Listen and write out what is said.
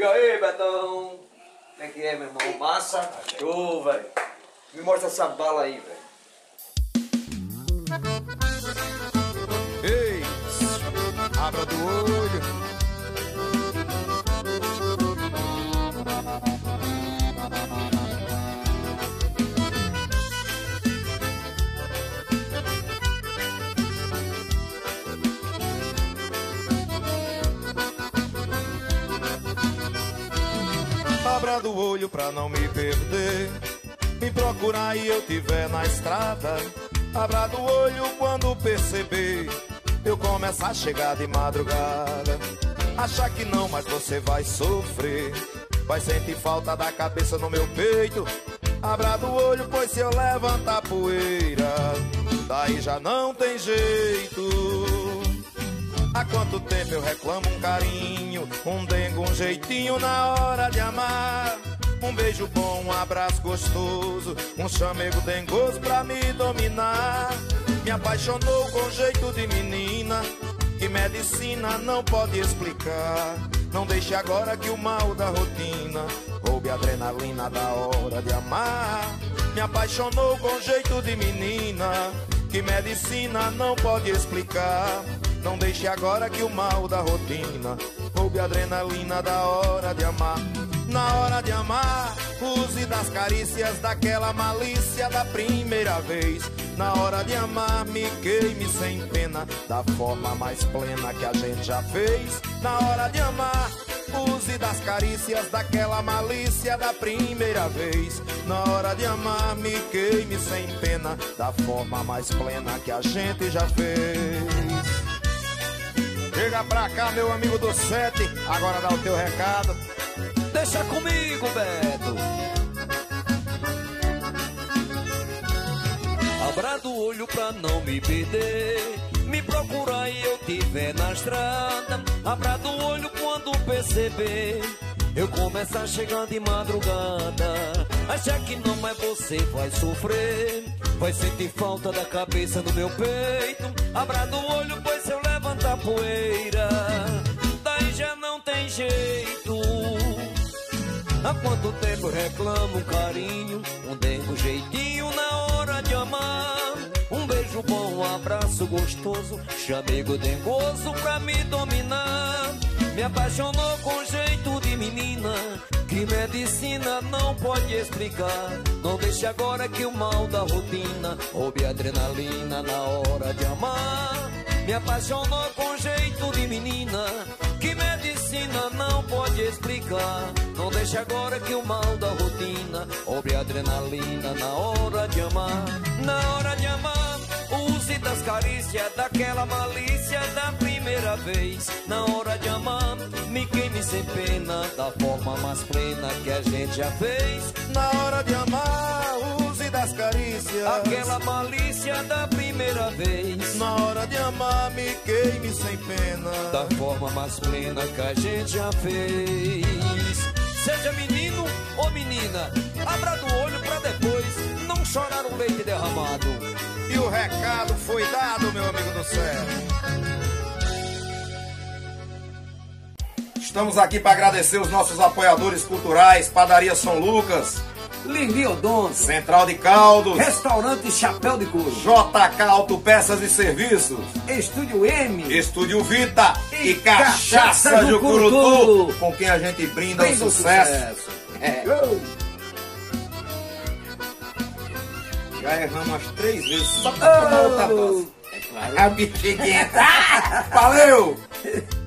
E aí, Betão? Como é que é, meu irmão? Massa? Show, velho. Me mostra essa bala aí, velho. Ei, abra do olho. Abra do olho pra não me perder. Me procurar e eu tiver na estrada. Abra do olho quando perceber. Eu começo a chegar de madrugada. Achar que não, mas você vai sofrer. Vai sentir falta da cabeça no meu peito. Abra do olho, pois se eu levantar poeira, daí já não tem jeito. Quanto tempo eu reclamo um carinho, um dengo, um jeitinho na hora de amar. Um beijo bom, um abraço gostoso, um chamego dengoso pra me dominar. Me apaixonou com jeito de menina, que medicina não pode explicar. Não deixe agora que o mal da rotina roube a adrenalina da hora de amar. Me apaixonou com jeito de menina, que medicina não pode explicar. Não deixe agora que o mal da rotina roube a adrenalina da hora de amar. Na hora de amar, use das carícias daquela malícia da primeira vez. Na hora de amar, me queime sem pena, da forma mais plena que a gente já fez. Na hora de amar, use das carícias daquela malícia da primeira vez. Na hora de amar, me queime sem pena, da forma mais plena que a gente já fez. Chega pra cá, meu amigo do sete, agora dá o teu recado. Deixa comigo, Beto. Abra do olho pra não me perder. Me procurar e eu tiver na estrada. Abra do olho quando perceber. Eu começo a chegar de madrugada. Achar que não é você vai sofrer. Vai sentir falta da cabeça no meu peito. Abra do olho, levantar poeira, daí já não tem jeito. Há quanto tempo reclamo um carinho, um dengo jeitinho na hora de amar. Um beijo bom, um abraço gostoso, chamego dengoso pra me dominar. Me apaixonou com jeito de menina, que medicina não pode explicar. Não deixe agora que o mal da rotina roube adrenalina na hora de amar. Me apaixonou com jeito de menina, que medicina não pode explicar. Não deixe agora que o mal da rotina a adrenalina na hora de amar. Na hora de amar, use das carícias daquela malícia da primeira vez. Na hora de amar, me queime sem pena, da forma mais plena que a gente já fez. Na hora de amar, use carícias. Aquela malícia da primeira vez. Na hora de amar, me queime sem pena. Da forma mais plena que a gente já fez. Seja menino ou menina, abra do olho pra depois não chorar o leite derramado. E o recado foi dado, meu amigo do céu. Estamos aqui para agradecer os nossos apoiadores culturais, Padaria São Lucas, Lili Odonto, Central de Caldos, Restaurante Chapéu de Couro, JK Autopeças e Serviços, Estúdio M, Estúdio Vita e, E Cachaça, Cachaça do Curutu, com quem a gente brinda Brinda o sucesso. sucesso. É. Já erramos umas três vezes só pra tomar outra dose. É claro. A bexiguenta. Valeu!